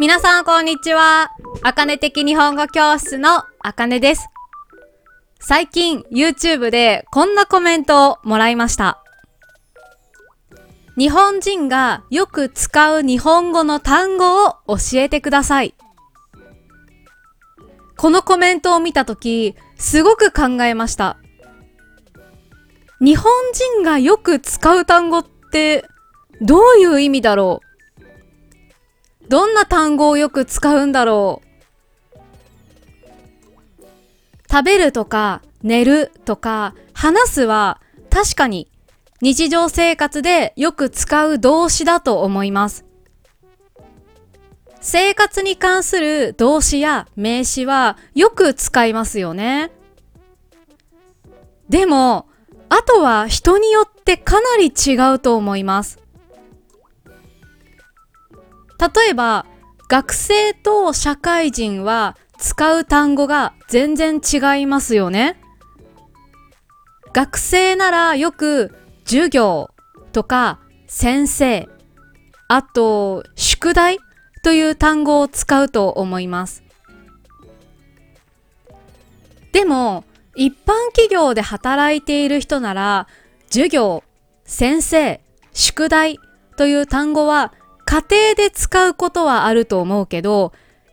皆さんこんにちは。あかね的日本語教室のあかねです。最近 YouTube でこんなコメントをもらいました。日本人がよく使う日本語の単語を教えてください。このコメントを見たとき、すごく考えました。日本人がよく使う単語ってどういう意味だろう？どんな単語をよく使うんだろう食べるとか寝るとか話すは確かに日常生活でよく使う動詞だと思います。生活に関する動詞や名詞はよく使いますよね。でも、あとは人によってかなり違うと思います。例えば、学生と社会人は使う単語が全然違いますよね。学生ならよく授業とか先生、あと宿題という単語を使うと思います。でも、一般企業で働いている人なら、授業、先生、宿題という単語は家庭で使うことはあると思うけど、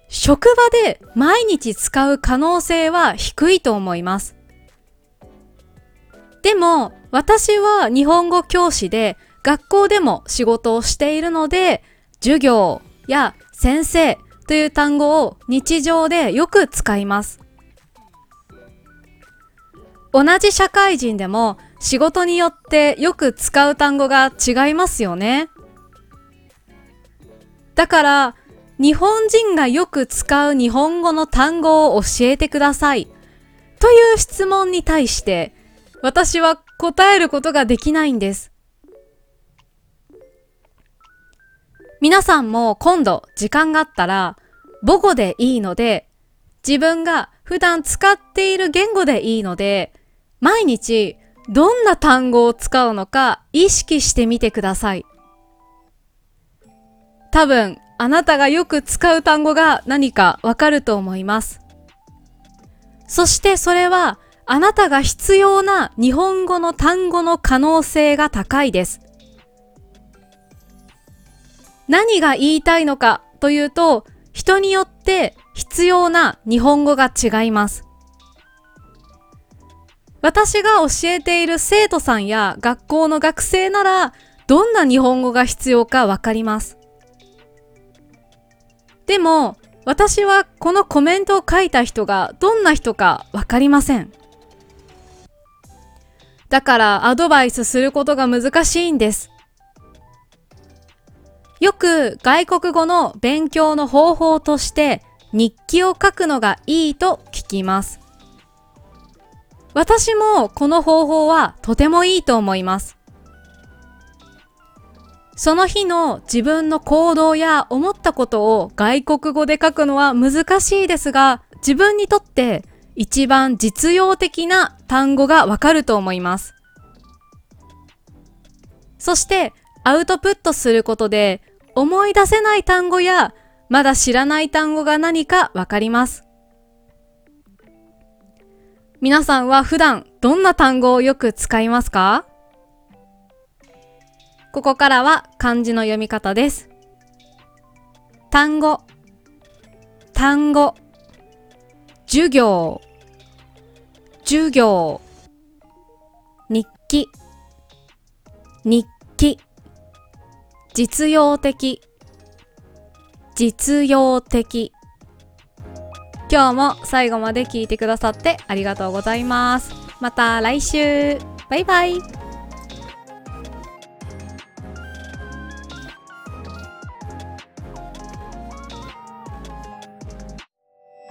職場で毎日使う可能性は低いと思います。でも、私は日本語教師で学校でも仕事をしているので、授業や先生という単語を日常でよく使います。同じ社会人でも仕事によってよく使う単語が違いますよね。だから、日本人がよく使う日本語の単語を教えてください。という質問に対して、私は答えることができないんです。皆さんも今度時間があったら母語でいいので自分が普段使っている言語でいいので毎日どんな単語を使うのか意識してみてください。多分あなたがよく使う単語が何かわかると思います。そしてそれはあなたが必要な日本語の単語の可能性が高いです。何が言いたいのかというと、人によって必要な日本語が違います。私が教えている生徒さんや学校の学生なら、どんな日本語が必要かわかります。でも、私はこのコメントを書いた人がどんな人かわかりません。だからアドバイスすることが難しいんです。よく外国語の勉強の方法として日記を書くのがいいと聞きます。私もこの方法はとてもいいと思います。その日の自分の行動や思ったことを外国語で書くのは難しいですが、自分にとって一番実用的な単語がわかると思います。そしてアウトプットすることで思い出せない単語やまだ知らない単語が何かわかります。皆さんは普段どんな単語をよく使いますか？ここからは漢字の読み方です。単語、単語、授業、授業、日記、日記、実用的、実用的。今日も最後まで聞いてくださってありがとうございます。また来週。バイバイ。